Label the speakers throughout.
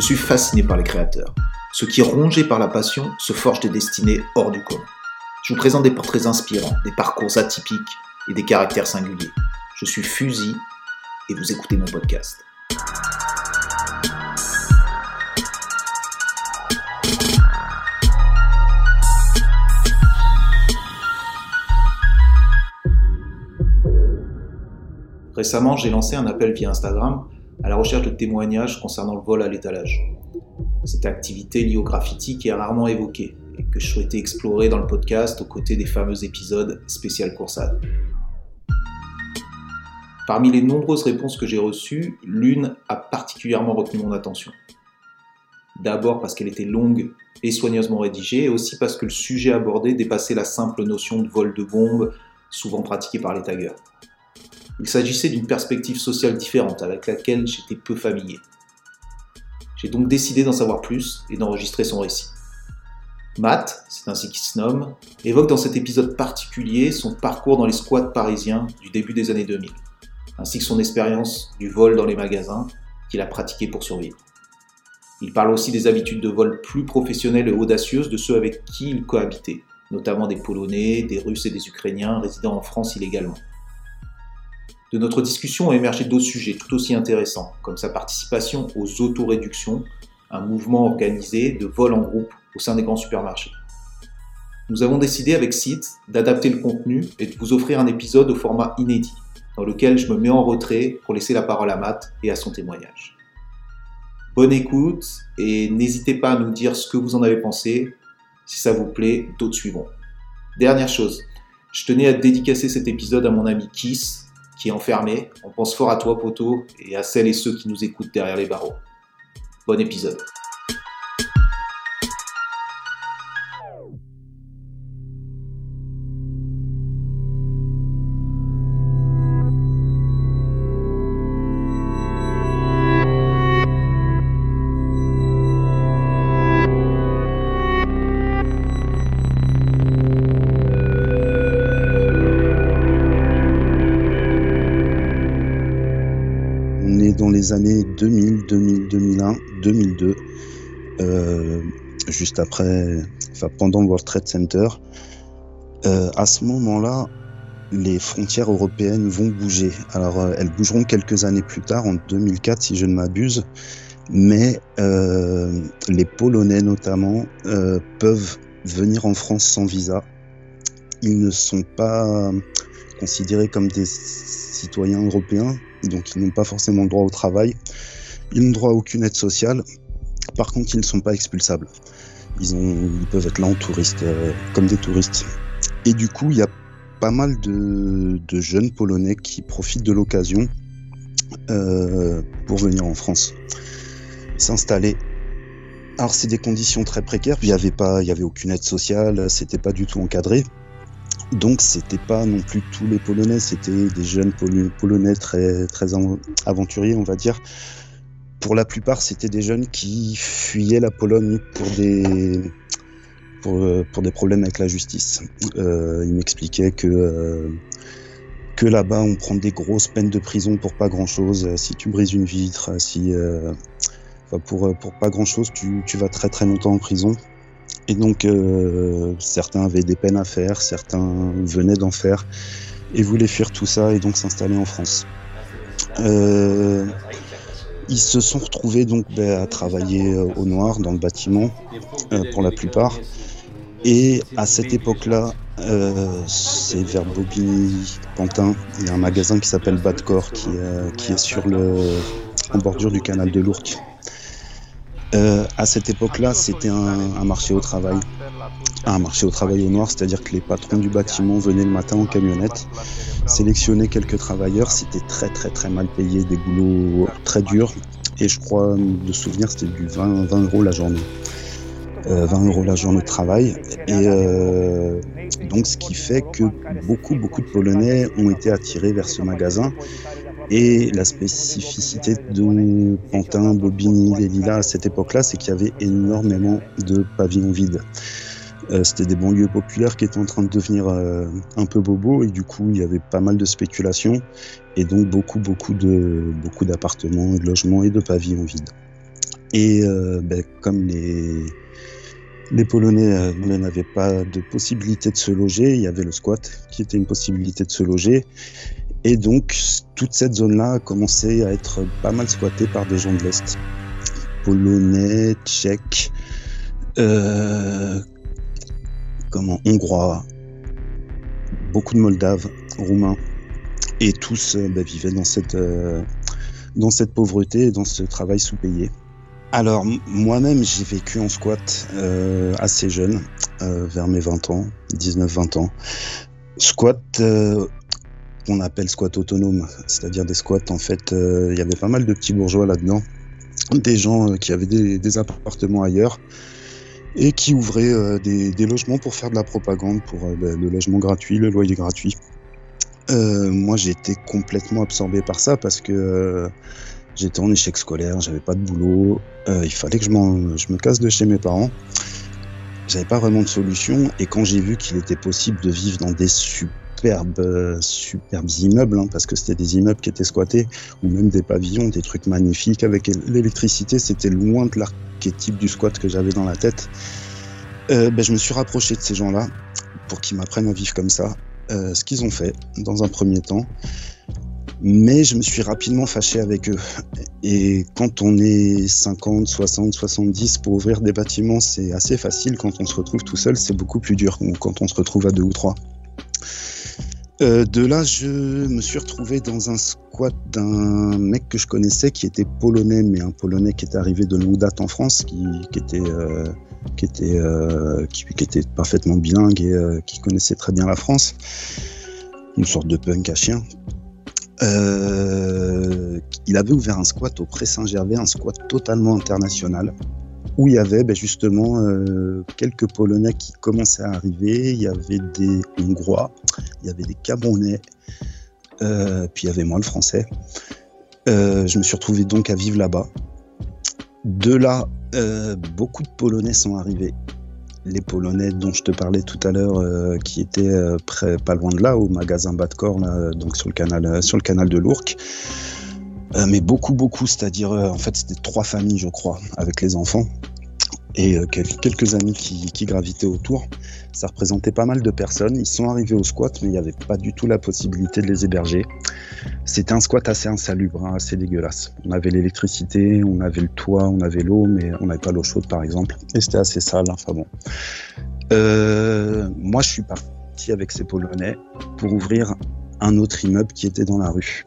Speaker 1: Je suis fasciné par les créateurs. Ceux qui, rongés par la passion, se forgent des destinées hors du commun. Je vous présente des portraits inspirants, des parcours atypiques et des caractères singuliers. Je suis Fusil et vous écoutez mon podcast. Récemment, j'ai lancé un appel via Instagram à la recherche de témoignages concernant le vol à l'étalage. Cette activité liée au graffiti qui est rarement évoquée et que je souhaitais explorer dans le podcast aux côtés des fameux épisodes spécial coursade. Parmi les nombreuses réponses que j'ai reçues, l'une a particulièrement retenu mon attention. D'abord parce qu'elle était longue et soigneusement rédigée, et aussi parce que le sujet abordé dépassait la simple notion de vol de bombe, souvent pratiquée par les taggers. Il s'agissait d'une perspective sociale différente avec laquelle j'étais peu familier. J'ai donc décidé d'en savoir plus et d'enregistrer son récit. Matt, c'est ainsi qu'il se nomme, évoque dans cet épisode particulier son parcours dans les squats parisiens du début des années 2000, ainsi que son expérience du vol dans les magasins qu'il a pratiqué pour survivre. Il parle aussi des habitudes de vol plus professionnelles et audacieuses de ceux avec qui il cohabitait, notamment des Polonais, des Russes et des Ukrainiens résidant en France illégalement. De notre discussion ont émergé d'autres sujets tout aussi intéressants, comme sa participation aux autoréductions, un mouvement organisé de vol en groupe au sein des grands supermarchés. Nous avons décidé avec Sid d'adapter le contenu et de vous offrir un épisode au format inédit, dans lequel je me mets en retrait pour laisser la parole à Matt et à son témoignage. Bonne écoute et n'hésitez pas à nous dire ce que vous en avez pensé. Si ça vous plaît, d'autres suivront. Dernière chose, je tenais à dédicacer cet épisode à mon ami Kiss, qui est enfermé. On pense fort à toi, poteau, et à celles et ceux qui nous écoutent derrière les barreaux. Bon épisode.
Speaker 2: Années 2000, 2000, 2001, 2002, juste après, enfin pendant le World Trade Center. Euh, à ce moment-là, les frontières européennes vont bouger. Alors, euh, elles bougeront quelques années plus tard, en 2004 si je ne m'abuse, mais euh, les Polonais notamment peuvent venir en France sans visa. Ils ne sont pas considérés comme des citoyens européens, donc ils n'ont pas forcément le droit au travail. Ils n'ont droit à aucune aide sociale. Par contre, ils ne sont pas expulsables. Ils, peuvent être là en touriste, euh, comme des touristes. Et du coup, il y a pas mal de, jeunes Polonais qui profitent de l'occasion euh, pour venir en France, s'installer. Alors c'est des conditions très précaires, il n'y avait avait aucune aide sociale, c'était pas du tout encadré. Donc c'était pas non plus tous les Polonais, c'était des jeunes Polonais très très aventuriers, on va dire. Pour la plupart, c'était des jeunes qui fuyaient la Pologne pour des pour, pour des problèmes avec la justice. Euh, ils m'expliquaient que euh, que là-bas, on prend des grosses peines de prison pour pas grand-chose. Si tu brises une vitre, si euh, pour pour pas grand-chose, tu, tu vas très très longtemps en prison. Et donc, euh, certains avaient des peines à faire, certains venaient d'en faire et voulaient fuir tout ça et donc s'installer en France. Euh, ils se sont retrouvés donc ben, à travailler euh, au noir dans le bâtiment pour la plupart. Et à cette époque-là, c'est vers Bobigny, Pantin, il y a un magasin qui s'appelle Badcore qui, est sur le, en bordure du canal de l'Ourcq. Euh, à cette époque-là, c'était un, marché au travail. Un marché au travail au noir, c'est-à-dire que les patrons du bâtiment venaient le matin en camionnette, sélectionnaient quelques travailleurs. C'était très très très mal payé, des boulots très durs. Et je crois, de souvenir, c'était du 20, 20 euros la journée. 20 euh, euros la journée de travail. Et euh, donc, ce qui fait que beaucoup, beaucoup de Polonais ont été attirés vers ce magasin et la spécificité de Pantin, Bobigny, les Lilas à cette époque-là, c'est qu'il y avait énormément de pavillons vides. Euh, c'était des banlieues populaires qui étaient en train de devenir euh, un peu bobo et du coup il y avait pas mal de spéculation et donc beaucoup beaucoup de beaucoup d'appartements, de logements et de pavillons vides. Et ben, comme les, les Polonais n'avaient pas de possibilité de se loger, il y avait le squat qui était une possibilité de se loger. Et donc, toute cette zone-là a commencé à être pas mal squattée par des gens de l'Est. Polonais, Tchèques, euh, comment, Hongrois, beaucoup de Moldaves, Roumains. Et tous euh, bah, vivaient dans cette, euh, dans cette pauvreté et dans ce travail sous-payé. Alors, moi-même, j'ai vécu en squat assez jeune, vers mes 20 ans, 19-20 ans. Squat qu'on appelle squat autonome, c'est-à-dire des squats en fait, euh, il y avait pas mal de petits bourgeois là-dedans, des gens euh, qui avaient des, appartements ailleurs et qui ouvraient euh, des, logements pour faire de la propagande, pour le logement gratuit, le loyer gratuit. moi, j'ai été complètement absorbé par ça parce que j'étais en échec scolaire, j'avais pas de boulot, il fallait que je, je me casse de chez mes parents j'avais pas vraiment de solution. Et quand j'ai vu qu'il était possible de vivre dans des super superbes, superbes immeubles, hein, parce que c'était des immeubles qui étaient squattés, ou même des pavillons, des trucs magnifiques. Avec l'électricité, c'était loin de l'archétype du squat que j'avais dans la tête. Euh, ben, je me suis rapproché de ces gens-là pour qu'ils m'apprennent à vivre comme ça. Euh, ce qu'ils ont fait dans un premier temps. Mais je me suis rapidement fâché avec eux. Et quand on est 50, 60, 70 pour ouvrir des bâtiments, c'est assez facile. Quand on se retrouve tout seul, c'est beaucoup plus dur. Ou quand on se retrouve à deux ou trois. Euh, de là, je me suis retrouvé dans un squat d'un mec que je connaissais qui était polonais, mais un polonais qui était arrivé de longue date en France, qui, était, euh, euh, qui, était parfaitement bilingue et qui connaissait très bien la France. Une sorte de punk à chien. il avait ouvert un squat au Pré Saint-Gervais, un squat totalement international où il y avait ben, justement euh, quelques Polonais qui commençaient à arriver, il y avait des Hongrois, il y avait des Camerounais, euh, puis il y avait moi le français. Euh, je me suis retrouvé donc à vivre là-bas. De là, beaucoup de Polonais sont arrivés. Les Polonais dont je te parlais tout à l'heure, qui étaient pas loin de là, au magasin Badcore, donc sur le canal, sur le canal de l'Ourcq. Mais beaucoup, beaucoup, c'est-à-dire, en fait, c'était trois familles, je crois, avec les enfants et euh, quelques amis qui, gravitaient autour. Ça représentait pas mal de personnes. Ils sont arrivés au squat, mais il n'y avait pas du tout la possibilité de les héberger. C'était un squat assez insalubre, hein, assez dégueulasse. On avait l'électricité, on avait le toit, on avait l'eau, mais on n'avait pas l'eau chaude par exemple. Et c'était assez sale. Enfin bon. Euh, moi, je suis parti avec ces Polonais pour ouvrir un autre immeuble qui était dans la rue.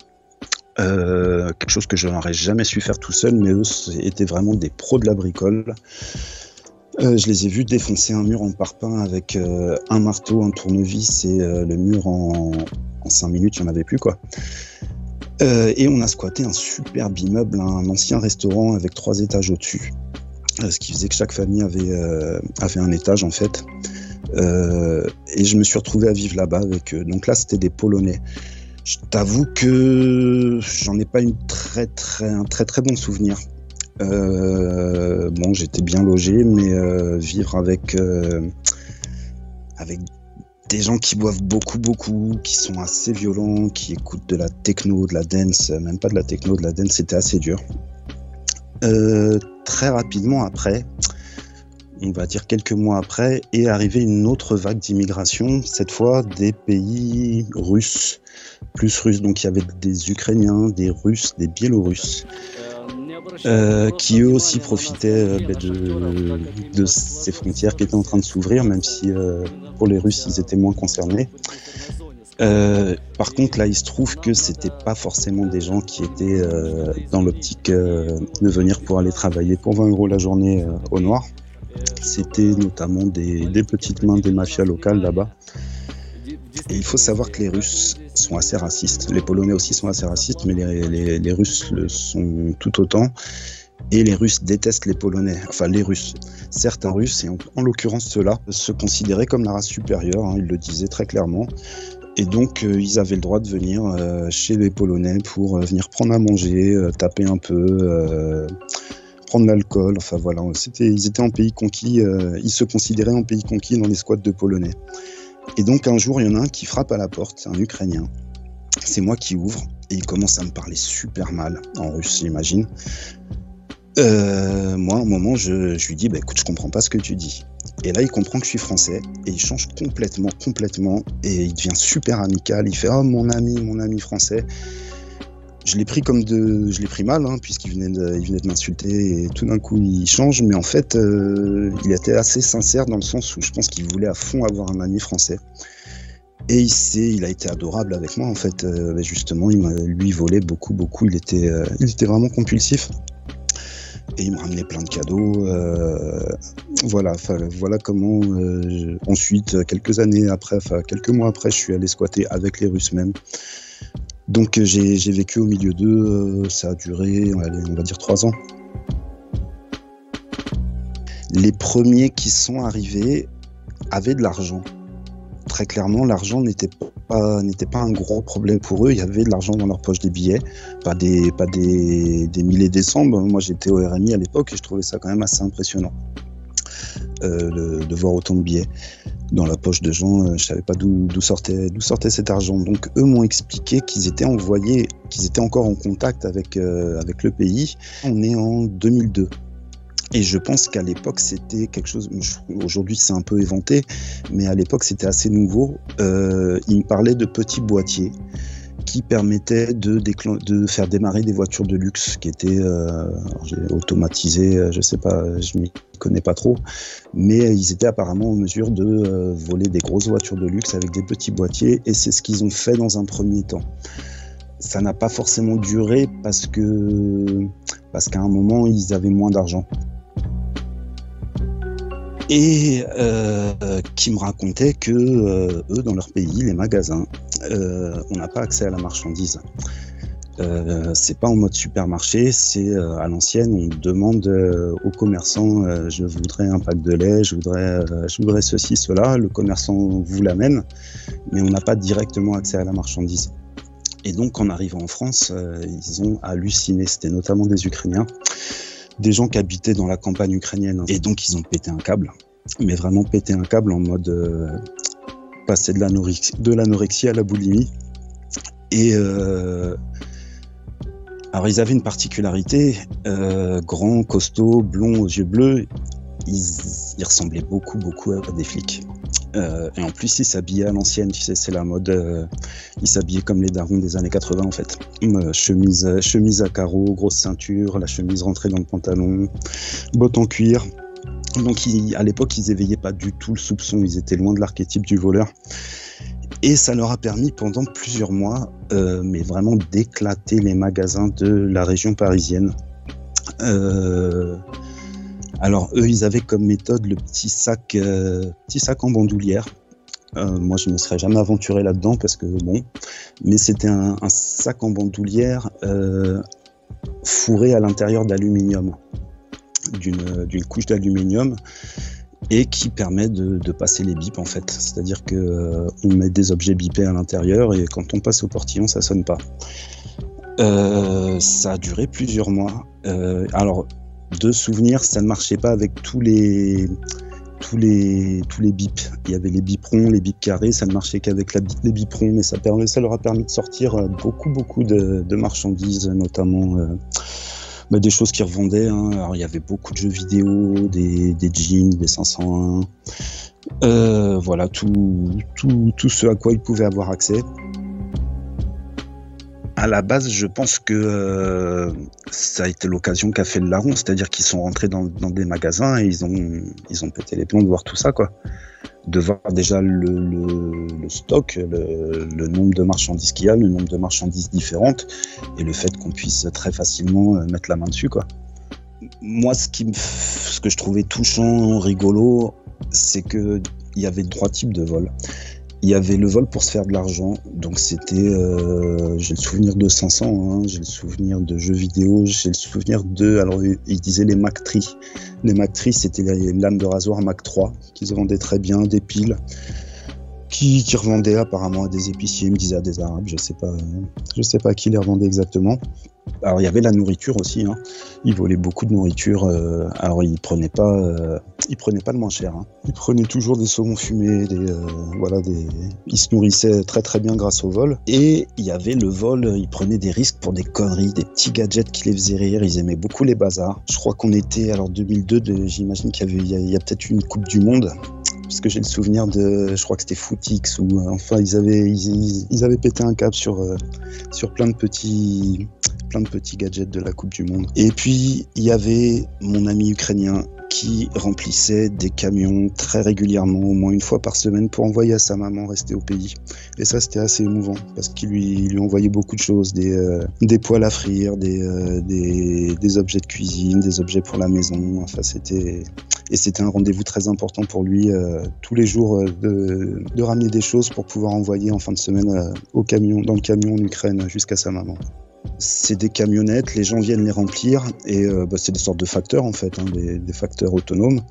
Speaker 2: Euh, quelque chose que je n'aurais jamais su faire tout seul, mais eux étaient vraiment des pros de la bricole. Euh, je les ai vus défoncer un mur en parpaing avec euh, un marteau, un tournevis et le mur en, en 5 minutes, il n'y en avait plus quoi. et on a squatté un superbe immeuble, un ancien restaurant avec trois étages au-dessus. ce qui faisait que chaque famille avait un étage en fait. et je me suis retrouvé à vivre là-bas avec eux. Donc là, c'était des Polonais. Je t'avoue que j'en ai pas une très, très, un très très bon souvenir. Euh, bon, j'étais bien logé, mais euh, vivre avec, euh, avec des gens qui boivent beaucoup, beaucoup, qui sont assez violents, qui écoutent de la techno, de la dance, même pas de la techno, de la dance, c'était assez dur. très rapidement après, on va dire quelques mois après, est arrivée une autre vague d'immigration, cette fois des pays russes, plus russes. Donc il y avait des Ukrainiens, des Russes, des Biélorusses. Euh, qui eux aussi profitaient euh, ben, de, ces frontières qui étaient en train de s'ouvrir, même si euh, pour les Russes ils étaient moins concernés. par contre, là, il se trouve que c'était pas forcément des gens qui étaient dans l'optique de venir pour aller travailler pour 20 euros la journée au noir. C'était notamment des, petites mains des mafias locales là-bas. Et il faut savoir que les Russes sont assez racistes. Les Polonais aussi sont assez racistes, mais les, Russes le sont tout autant. Et les Russes détestent les Polonais, enfin les Russes. Certains Russes, et en, l'occurrence ceux-là, se considéraient comme la race supérieure, hein, ils le disaient très clairement. Et donc, euh, ils avaient le droit de venir euh, chez les Polonais pour euh, venir prendre à manger, taper un peu, prendre l'alcool. Enfin voilà, ils étaient en pays conquis, ils se considéraient en pays conquis dans les squats de Polonais. Et donc un jour, il y en a un qui frappe à la porte, un Ukrainien. C'est moi qui ouvre et il commence à me parler super mal en russe, j'imagine. Euh, moi, à un moment, je, je lui dis, bah, écoute, je comprends pas ce que tu dis. Et là, il comprend que je suis français et il change complètement, complètement. Et il devient super amical. Il fait, oh, mon ami, mon ami français. Je l'ai pris comme de, je l'ai pris mal, hein, puisqu'il venait de, il venait de m'insulter et tout d'un coup il change. Mais en fait, euh, il était assez sincère dans le sens où je pense qu'il voulait à fond avoir un ami français. Et il, il a été adorable avec moi en fait. Euh, justement, il m'a lui volé beaucoup, beaucoup. Il était, euh, il était vraiment compulsif. Et il m'a ramené plein de cadeaux. Euh, voilà, voilà comment. ensuite, quelques années après, quelques mois après, je suis allé squatter avec les Russes même. Donc euh, j'ai vécu au milieu d'eux. euh, ça a duré, on va dire trois ans. Les premiers qui sont arrivés avaient de l'argent. Très clairement, l'argent n'était pas un gros problème pour eux. Il y avait de l'argent dans leur poche des billets, pas des pas des, des milliers des cents. Moi, j'étais au RMI à l'époque et je trouvais ça quand même assez impressionnant euh, de voir autant de billets dans la poche de gens. euh, je savais pas d'où sortait cet argent. Donc eux m'ont expliqué qu'ils étaient envoyés, qu'ils étaient encore en contact avec euh, le pays. On est en 2002. Et je pense qu'à l'époque, c'était quelque chose. je- Aujourd'hui, c'est un peu éventé, mais à l'époque, c'était assez nouveau. Euh, il me parlait de petits boîtiers qui permettaient de, faire démarrer des voitures de luxe qui étaient euh, automatisées. euh, Je sais pas, je m'y connais pas trop, mais ils étaient apparemment en mesure de euh, voler des grosses voitures de luxe avec des petits boîtiers, et c'est ce qu'ils ont fait dans un premier temps. Ça n'a pas forcément duré parce qu'à un moment, ils avaient moins d'argent et qui me racontait que eux, dans leur pays, les magasins, on n'a pas accès à la marchandise. Euh, c'est pas en mode supermarché, c'est euh, à l'ancienne, on demande euh, aux commerçants euh, je voudrais un pack de lait, je voudrais, euh, je voudrais ceci, cela, le commerçant vous l'amène, mais on n'a pas directement accès à la marchandise. Et donc en arrivant en France, euh, ils ont halluciné, c'était notamment des Ukrainiens, des gens qui habitaient dans la campagne ukrainienne, et donc ils ont pété un câble, mais vraiment pété un câble en mode euh, passer de l'anorexie, à la boulimie. Et euh, alors ils avaient une particularité, euh, grands, costauds, blonds aux yeux bleus, ils, ressemblaient beaucoup, beaucoup à des flics. Euh, et en plus, ils s'habillaient à l'ancienne, tu c'est la mode. ils s'habillaient comme les darons des années 80 en fait. Euh, chemise, chemise à carreaux, grosse ceinture, la chemise rentrée dans le pantalon, bottes en cuir. Donc à l'époque, ils éveillaient pas du tout le soupçon, ils étaient loin de l'archétype du voleur. Et ça leur a permis pendant plusieurs mois, euh, mais vraiment d'éclater les magasins de la région parisienne. Euh, alors eux, ils avaient comme méthode le petit sac, euh, en bandoulière. Moi, je ne me serais jamais aventuré là-dedans parce que bon, mais c'était un, sac en bandoulière fourré à l'intérieur d'aluminium, d'une couche d'aluminium et qui permet de, passer les bips en fait. C'est-à-dire que euh, met des objets bipés à l'intérieur et quand on passe au portillon, ça sonne pas. Euh, ça a duré plusieurs mois. Euh, alors, de souvenirs, ça ne marchait pas avec tous les tous les tous les bips. Il y avait les biperons, les bips carrés, ça ne marchait qu'avec les biperons, mais ça, leur a permis de sortir beaucoup beaucoup de, marchandises, notamment des choses qu'ils revendaient. hein. Il y avait beaucoup de jeux vidéo, des, jeans, des 501. Euh, voilà, tout, tout, tout ce à quoi ils pouvaient avoir accès. À la base, je pense que euh, ça a été l'occasion qu'a fait le larron, c'est-à-dire qu'ils sont rentrés dans, des magasins et ils ont, ils ont pété les plombs de voir tout ça. De voir déjà le, le, le stock, le, le nombre de marchandises qu'il y a, le nombre de marchandises différentes et le fait qu'on puisse très facilement euh, mettre la main dessus, quoi. Moi, ce, qui me, ce que je trouvais touchant, rigolo, c'est que il y avait trois types de vols. Il y avait le vol pour se faire de l'argent, donc c'était, euh, j'ai le souvenir de 500, hein, j'ai le souvenir de jeux vidéo, j'ai le souvenir de, alors ils disaient les Mac Tri. Les Mac Tri, c'était les lames de rasoir Mac 3, qui se vendaient très bien, des piles, qui, qui revendaient apparemment à des épiciers, ils me disaient à des arabes, je sais pas, je sais pas qui les revendait exactement. Alors il y avait la nourriture aussi. Hein. Il volait beaucoup de nourriture. Euh, alors il prenait pas, euh, il prenait pas le moins cher. Hein. Il prenait toujours des saumons fumés, euh, voilà, des. Il se nourrissait très très bien grâce au vol. Et il y avait le vol. Il prenait des risques pour des conneries, des petits gadgets qui les faisaient rire. Ils aimaient beaucoup les bazars. Je crois qu'on était alors 2002. J'imagine qu'il y avait, il y a, peut-être une Coupe du Monde parce que j'ai le souvenir de, je crois que c'était Footix ou enfin ils avaient ils, ils, avaient pété un câble sur sur plein de petits plein de petits gadgets de la Coupe du Monde. Et puis, il y avait mon ami ukrainien qui remplissait des camions très régulièrement, au moins une fois par semaine, pour envoyer à sa maman rester au pays. Et ça, c'était assez émouvant, parce qu'il lui, envoyait beaucoup de choses, des, euh, des poêles à frire, des, euh, des, objets de cuisine, des objets pour la maison. Enfin, c'était... Et c'était un rendez-vous très important pour lui, euh, tous les jours, de, de, ramener des choses pour pouvoir envoyer en fin de semaine au camion, dans le camion en Ukraine jusqu'à sa maman c'est des camionnettes, les gens viennent les remplir et euh, bah, c'est des sortes de facteurs en fait, hein, des, facteurs autonomes,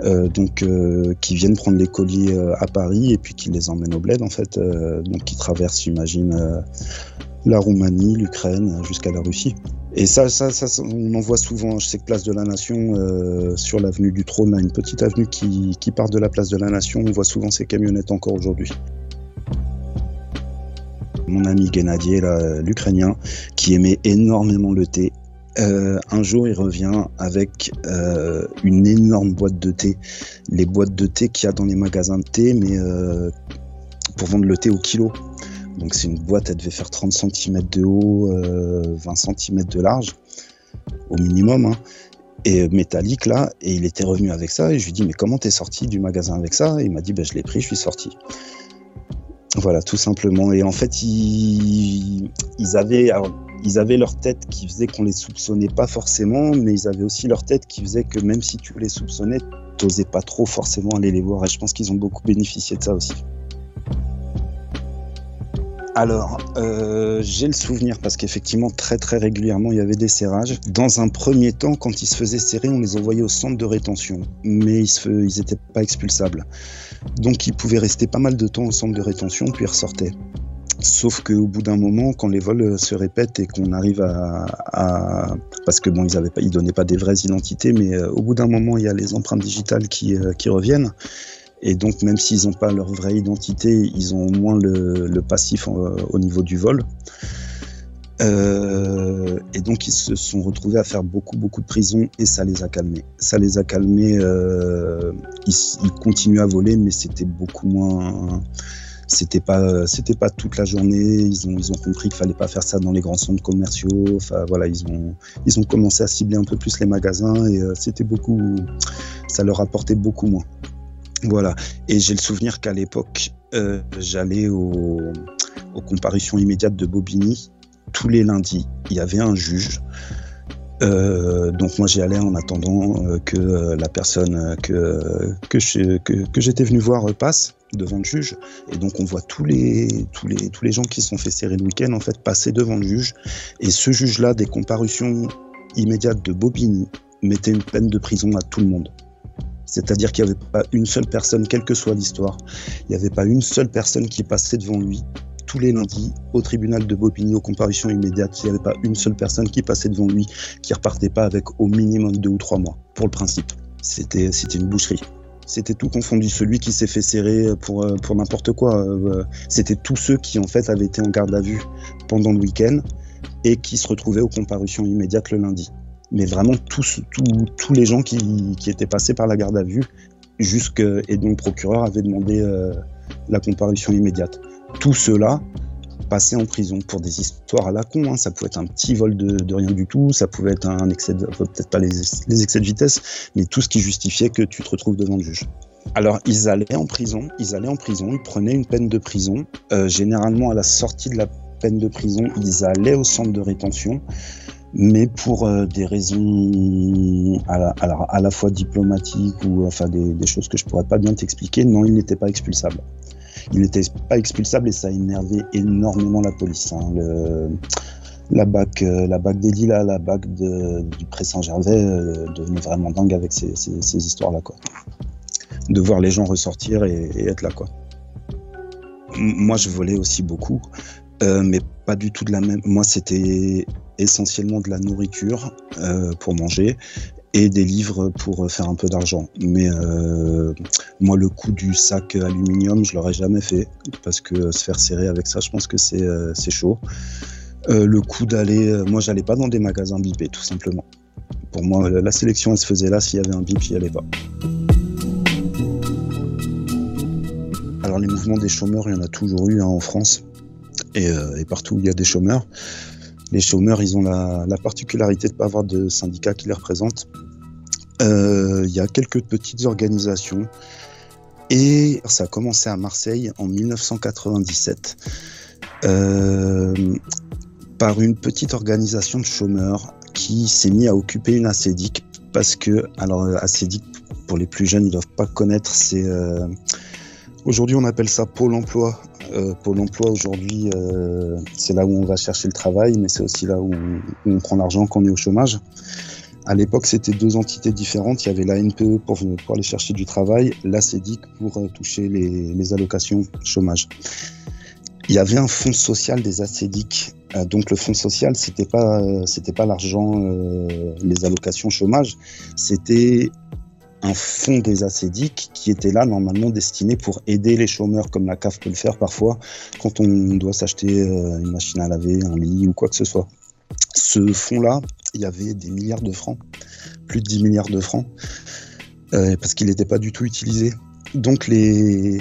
Speaker 2: euh, donc euh, qui viennent prendre les colis à Paris et puis qui les emmènent au bled en fait, donc qui traversent, j'imagine, la Roumanie, l'Ukraine, jusqu'à la Russie. Et ça, on en voit souvent. Je sais Place de la Nation, sur l'avenue du Trône, a une petite avenue qui part de la Place de la Nation. On voit souvent ces camionnettes encore aujourd'hui mon ami Gennady, l'Ukrainien, qui aimait énormément le thé. Euh, un jour, il revient avec euh, une énorme boîte de thé. Les boîtes de thé qu'il y a dans les magasins de thé, mais euh, pour vendre le thé au kilo. Donc c'est une boîte, elle devait faire 30 cm de haut, 20 cm de large, au minimum. Hein. et métallique là, et il était revenu avec ça, et je lui dis mais comment t'es sorti du magasin avec ça? Il m'a dit ben, je l'ai pris, je suis sorti. Voilà, tout simplement. Et en fait, ils, avaient, ils avaient leur tête qui faisait qu'on les soupçonnait pas forcément, mais ils avaient aussi leur tête qui faisait que même si tu les soupçonnais, t'osais pas trop forcément aller les voir. Et je pense qu'ils ont beaucoup bénéficié de ça aussi. Alors, euh, j'ai le souvenir parce qu'effectivement, très très régulièrement, il y avait des serrages. Dans un premier temps, quand ils se faisaient serrer, on les envoyait au centre de rétention, mais ils n'étaient pas expulsables. Donc, ils pouvaient rester pas mal de temps au centre de rétention, puis ils ressortaient. Sauf qu'au bout d'un moment, quand les vols se répètent et qu'on arrive à, parce que bon, ils ils donnaient pas des vraies identités, mais euh, au bout d'un moment, il y a les empreintes digitales qui, euh, qui reviennent. Et donc, même s'ils n'ont pas leur vraie identité, ils ont au moins le, passif euh, au niveau du vol. Euh, et donc, ils se sont retrouvés à faire beaucoup, beaucoup de prison et ça les a calmés. Ça les a calmés. Euh, ils, continuent à voler, mais c'était beaucoup moins. C'était pas, c'était pas toute la journée. Ils ont, ils ont compris qu'il fallait pas faire ça dans les grands centres commerciaux. Enfin, voilà, ils ont, ils ont commencé à cibler un peu plus les magasins et c'était beaucoup. Ça leur apportait beaucoup moins. Voilà. Et j'ai le souvenir qu'à l'époque, euh, j'allais aux, comparutions immédiates de Bobigny. Tous les lundis, il y avait un juge. Euh, donc moi j'y allais en attendant euh, que la personne que, j'étais venu voir passe devant le juge. Et donc on voit tous les gens qui se sont fait serrer le week-end en fait passer devant le juge. Et ce juge-là, des comparutions immédiates de Bobigny, mettait une peine de prison à tout le monde. C'est-à-dire qu'il n'y avait pas une seule personne, quelle que soit l'histoire, il n'y avait pas une seule personne qui passait devant lui tous les lundis au tribunal de Bobigny aux comparutions immédiates. Il n'y avait pas une seule personne qui passait devant lui qui repartait pas avec au minimum deux ou trois mois, pour le principe. C'était, c'était une boucherie. C'était tout confondu. Celui qui s'est fait serrer pour, euh, pour n'importe quoi, euh, c'était tous ceux qui en fait avaient été en garde à vue pendant le week-end et qui se retrouvaient aux comparutions immédiates le lundi mais vraiment tous, tous, les gens qui, étaient passés par la garde à vue, jusque, et dont le procureur avait demandé euh, la comparution immédiate. Tous ceux-là passaient en prison pour des histoires à la con. Hein. Ça pouvait être un petit vol de, rien du tout, ça pouvait être un excès, peut-être pas les, les, excès de vitesse, mais tout ce qui justifiait que tu te retrouves devant le juge. Alors ils allaient en prison, ils allaient en prison, ils prenaient une peine de prison. Euh, généralement à la sortie de la peine de prison, ils allaient au centre de rétention mais pour euh, des raisons à la, à, la, fois diplomatiques ou enfin des, des, choses que je pourrais pas bien t'expliquer, non, il n'était pas expulsable. Il n'était pas expulsable et ça a énervé énormément la police. Hein. La BAC, euh, la BAC d'Edila, la BAC du Pré Saint-Gervais euh, devenait vraiment dingue avec ces histoires-là, quoi. De voir les gens ressortir et, et être là, quoi. moi, je volais aussi beaucoup. Mais pas du tout de la même. Moi, c'était essentiellement de la nourriture pour manger et des livres pour faire un peu d'argent. Mais moi, le coup du sac aluminium, je l'aurais jamais fait parce que se faire serrer avec ça, je pense que c'est chaud. le coup d'aller, moi, j'allais pas dans des magasins bipés, tout simplement. Pour moi, la sélection, elle se faisait là. S'il y avait un bip, il n'y allait pas. Alors, les mouvements des chômeurs, il y en a toujours eu hein, en France euh, et, partout où il y a des chômeurs. Les chômeurs, ils ont la, particularité de ne pas avoir de syndicat qui les représente. Euh, il y a quelques petites organisations et ça a commencé à Marseille en 1997 euh, par une petite organisation de chômeurs qui s'est mis à occuper une acédique parce que, alors acédique, pour les plus jeunes, ils doivent pas connaître, c'est aujourd'hui on appelle ça Pôle Emploi. Euh, Pôle Emploi aujourd'hui, c'est là où on va chercher le travail, mais c'est aussi là où, on prend l'argent quand on est au chômage. À l'époque, c'était deux entités différentes. Il y avait la NPE pour, pour aller chercher du travail, l'ACEDIC pour toucher les, allocations chômage. Il y avait un fonds social des euh, donc le fonds social, c'était pas c'était pas l'argent, euh, les allocations chômage, c'était un fonds des acédiques qui était là normalement destiné pour aider les chômeurs comme la CAF peut le faire parfois quand on doit s'acheter euh, une machine à laver, un lit ou quoi que ce soit. Ce fonds-là, il y avait des milliards de francs, plus de 10 milliards de francs, parce qu'il n'était pas du tout utilisé. Donc les,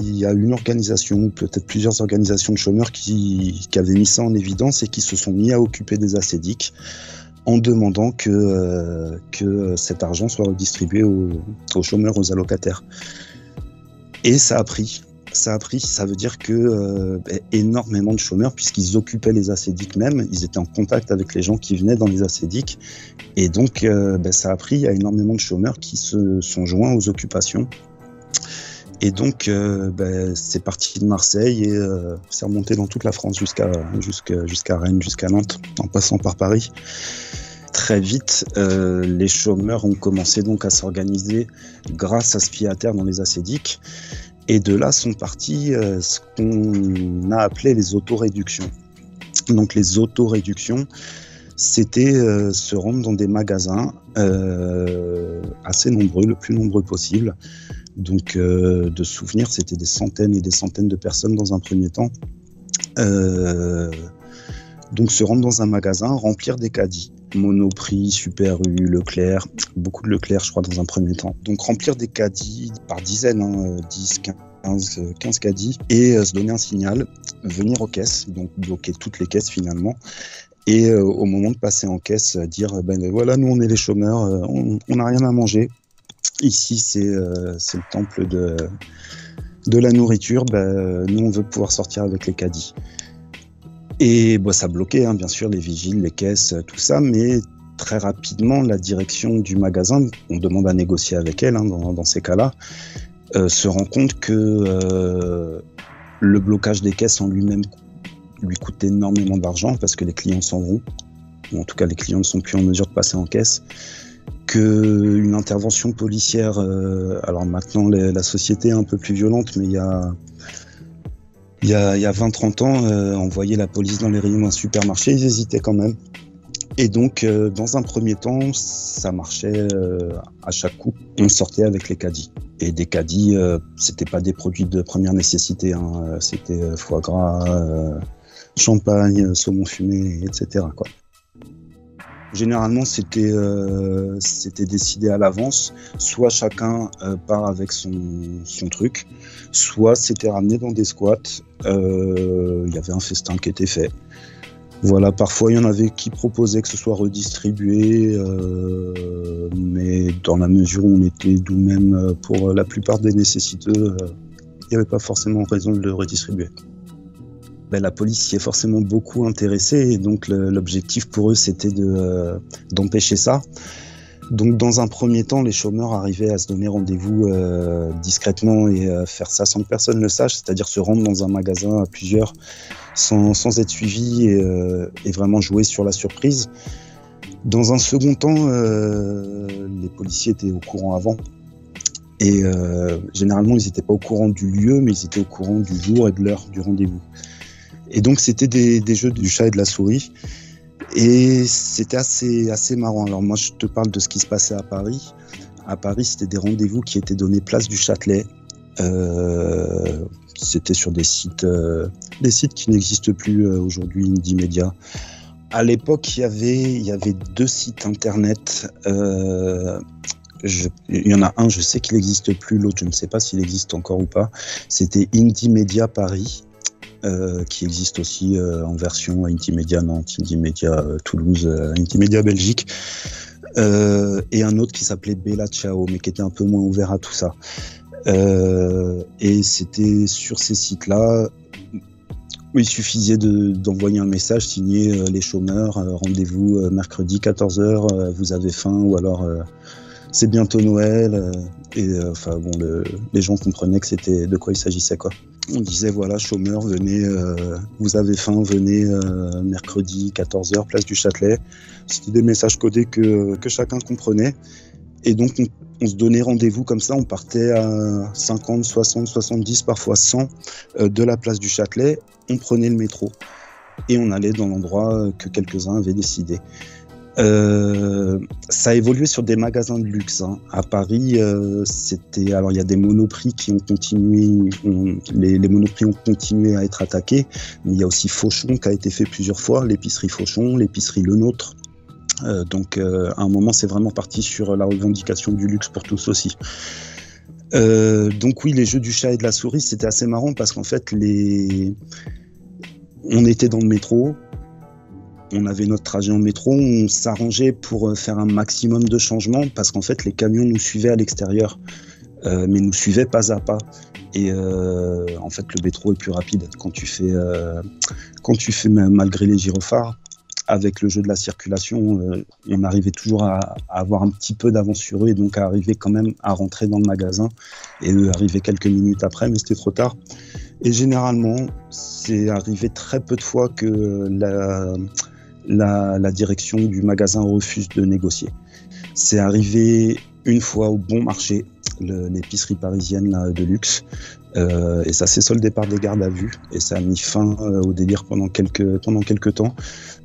Speaker 2: il y a une organisation, peut-être plusieurs organisations de chômeurs qui, avaient mis ça en évidence et qui se sont mis à occuper des acédiques en demandant que, euh, que cet argent soit redistribué aux, chômeurs, aux allocataires. Et ça a pris. Ça a pris, ça veut dire que euh, ben, énormément de chômeurs, puisqu'ils occupaient les acédiques même, ils étaient en contact avec les gens qui venaient dans les acédiques. Et donc, euh, ben, ça a pris, a énormément de chômeurs qui se sont joints aux occupations et donc, ben, c'est parti de Marseille et c'est remonté dans toute la France jusqu'à jusqu'à Rennes, jusqu'à Nantes, en passant par Paris. Très vite, euh, les chômeurs ont commencé donc à s'organiser grâce à ce pied à terre dans les acédiques. Et de là sont partis ce qu'on a appelé les autoréductions. Donc les autoréductions, c'était se rendre dans des magasins assez nombreux, le plus nombreux possible, donc, euh, de souvenirs, c'était des centaines et des centaines de personnes dans un premier temps. Euh, donc, se rendre dans un magasin, remplir des caddies. Monoprix, Super U, Leclerc, beaucoup de Leclerc, je crois, dans un premier temps. Donc, remplir des caddies par dizaines, 10, 15, 15 caddies, et euh, se donner un signal, venir aux caisses, donc bloquer toutes les caisses finalement, et au moment de passer en caisse, dire ben voilà, nous on est les chômeurs, on n'a rien à manger, Ici, euh, c'est le temple de, de la nourriture. Ben, nous, on veut pouvoir sortir avec les caddies. Et bah, ça bloquait, hein, bien sûr, les vigiles, les caisses, tout ça, mais très rapidement, la direction du magasin, on demande à négocier avec elle hein, dans, ces cas-là, euh, se rend compte que euh, le blocage des caisses en lui-même lui coûte énormément d'argent parce que les clients s'en vont, ou en tout cas les clients ne sont plus en mesure de passer en caisse qu'une intervention policière. Euh, alors maintenant, la société est un peu plus violente, mais il y a, il y a, a 20-30 ans, euh, envoyer la police dans les rayons d'un supermarché, ils hésitaient quand même. Et donc, euh, dans un premier temps, ça marchait à chaque coup. On sortait avec les caddies. Et des caddies, c'était pas des produits de première nécessité. Hein. C'était foie gras, champagne, saumon fumé, etc. Quoi. Généralement, c'était euh, c'était décidé à l'avance. Soit chacun euh, part avec son, son truc, soit c'était ramené dans des squats. Euh, il y avait un festin qui était fait. Voilà, parfois il y en avait qui proposaient que ce soit redistribué, mais dans la mesure où on était nous-mêmes pour la plupart des nécessiteux, il n'y avait pas forcément raison de le redistribuer. Ben, la police s'y est forcément beaucoup intéressée et donc l'objectif pour eux c'était euh, d'empêcher ça. Donc dans un premier temps, les chômeurs arrivaient à se donner rendez-vous euh, discrètement et à faire ça sans que personne le sache, c'est-à-dire se rendre dans un magasin à plusieurs sans, être suivi euh, et, vraiment jouer sur la surprise. Dans un second temps, les policiers étaient au courant avant. Et généralement, ils n'étaient pas au courant du lieu, mais ils étaient au courant du jour et de l'heure du rendez-vous. Et donc c'était des, jeux du chat et de la souris. Et c'était assez, assez marrant. Alors moi je te parle de ce qui se passait à Paris. À Paris c'était des rendez-vous qui étaient donnés place du Châtelet. Euh, c'était sur des sites, euh, des sites qui n'existent plus euh, aujourd'hui, Indie Media. À l'époque, il y avait, y avait deux sites internet. Il y en a un, je sais qu'il n'existe plus, l'autre, je ne sais pas s'il existe encore ou pas. C'était Indie Media Paris, euh, qui existe aussi euh, en version Indie Media Nantes, Indie Media euh, Toulouse, euh, Indie Media Belgique. et un autre qui s'appelait Bella Ciao, mais qui était un peu moins ouvert à tout ça. et c'était sur ces sites-là il suffisait d'envoyer un message signé les chômeurs, rendez-vous mercredi 14h, vous avez faim, ou alors c'est bientôt Noël. Euh, et euh, enfin bon, les gens comprenaient que c'était de quoi il s'agissait quoi. On disait voilà, chômeur, venez, euh, vous avez faim, venez mercredi 14h, place du Châtelet. C'était des messages codés que, que chacun comprenait. Et donc on, on se donnait rendez-vous comme ça, on partait à 50, 60, 70, parfois 100 de la place du Châtelet, on prenait le métro et on allait dans l'endroit que quelques-uns avaient décidé. Euh, ça a évolué sur des magasins de luxe. Hein. À Paris, euh, c'était alors il y a des monoprix qui ont continué, les, monoprix ont continué à être attaqués, mais il y a aussi Fauchon qui a été fait plusieurs fois, l'épicerie Fauchon, l'épicerie Le Nôtre. Euh, donc à un moment, c'est vraiment parti sur la revendication du luxe pour tous aussi. Donc oui, les jeux du chat et de la souris, c'était assez marrant parce qu'en fait, on était dans le métro, on avait notre trajet en métro, on s'arrangeait pour euh, faire un maximum de changements parce qu'en fait les camions nous suivaient à l'extérieur, euh, mais nous suivaient pas à pas. Et euh, en fait le métro est plus rapide quand tu fais, quand tu fais malgré les gyrophares. Avec le jeu de la circulation, on arrivait toujours à, avoir un petit peu d'avance sur eux et donc à arriver quand même à rentrer dans le magasin. Et eux arrivaient quelques minutes après, mais c'était trop tard. Et généralement, c'est arrivé très peu de fois que la, la, direction du magasin refuse de négocier. C'est arrivé une fois au bon marché, l'épicerie parisienne là, de luxe, euh, et ça s'est soldé par des gardes à vue, et ça a mis fin euh, au délire pendant quelques, temps,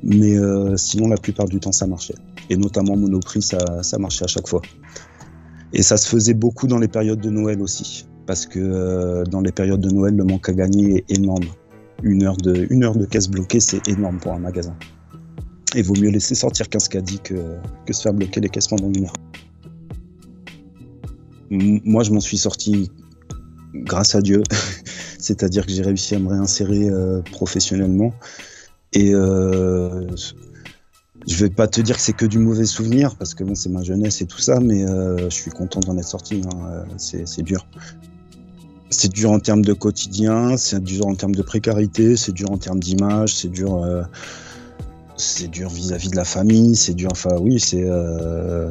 Speaker 2: mais euh, sinon la plupart du temps ça marchait. Et notamment Monoprix, ça, marchait à chaque fois. Et ça se faisait beaucoup dans les périodes de Noël aussi, parce que euh, dans les périodes de Noël, le manque à gagner est énorme. Une heure de caisse bloquée, c'est énorme pour un magasin. Et vaut mieux laisser sortir 15 caddies que, se faire bloquer les caisses pendant une heure. Moi, je m'en suis sorti grâce à Dieu. C'est-à-dire que j'ai réussi à me réinsérer euh, professionnellement. Et euh, je vais pas te dire que c'est que du mauvais souvenir, parce que bon, c'est ma jeunesse et tout ça, mais euh, je suis content d'en être sorti. Hein. C'est dur. C'est dur en termes de quotidien, c'est dur en termes de précarité, c'est dur en termes d'image, c'est dur euh, c'est dur vis-à-vis -vis de la famille, c'est dur. Enfin, oui, c'est. Euh,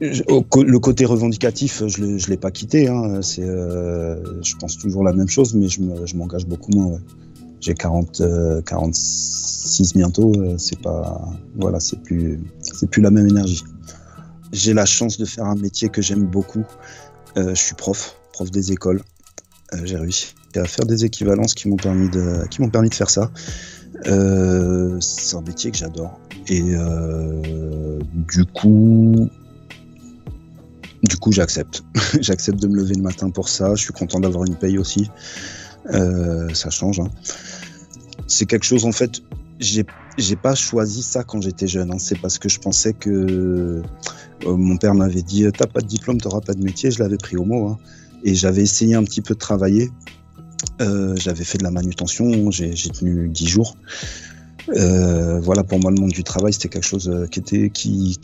Speaker 2: le côté revendicatif, je ne l'ai pas quitté. Hein, euh, je pense toujours la même chose, mais je m'engage beaucoup moins. J'ai 40, euh, 46 bientôt. Euh, c'est pas, voilà, c'est plus, c'est plus la même énergie. J'ai la chance de faire un métier que j'aime beaucoup. Je suis prof, prof des écoles. J'ai réussi à faire des équivalences qui m'ont permis de, qui m'ont permis de faire ça. Euh, c'est un métier que j'adore. Et euh, du coup, du coup, j'accepte. j'accepte de me lever le matin pour ça. Je suis content d'avoir une paye aussi. Euh, ça change. Hein. C'est quelque chose, en fait, j'ai, j'ai pas choisi ça quand j'étais jeune. Hein. C'est parce que je pensais que mon père m'avait dit T'as pas de diplôme, t'auras pas de métier. Je l'avais pris au mot. Hein. Et j'avais essayé un petit peu de travailler. Euh, j'avais fait de la manutention, j'ai tenu 10 jours. Euh, voilà, pour moi, le monde du travail, c'était quelque chose qui, était, qui,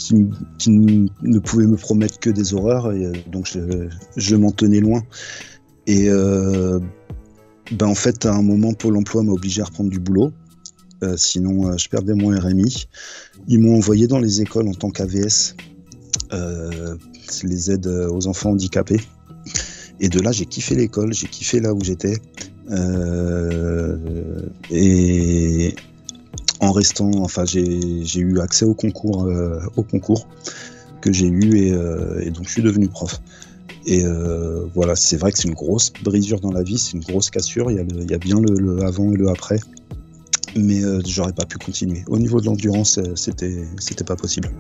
Speaker 2: ne pouvait me promettre que des horreurs, donc je, m'en tenais loin. Et euh, ben en fait, à un moment, Pôle emploi m'a obligé à reprendre du boulot, euh, sinon euh, je perdais mon RMI. Ils m'ont envoyé dans les écoles en tant qu'AVS, les aides aux enfants handicapés. Et de là, j'ai kiffé l'école, j'ai kiffé là où j'étais. Euh, et en restant, enfin, j'ai eu accès au concours, euh, au concours que j'ai eu et, euh, et, donc je suis devenu prof. Et voilà, c'est vrai que c'est une grosse brisure dans la vie, c'est une grosse cassure. Il y a, bien le, le, avant et le après. mais j'aurais pas pu continuer. Au niveau de l'endurance, c'était c'était pas possible.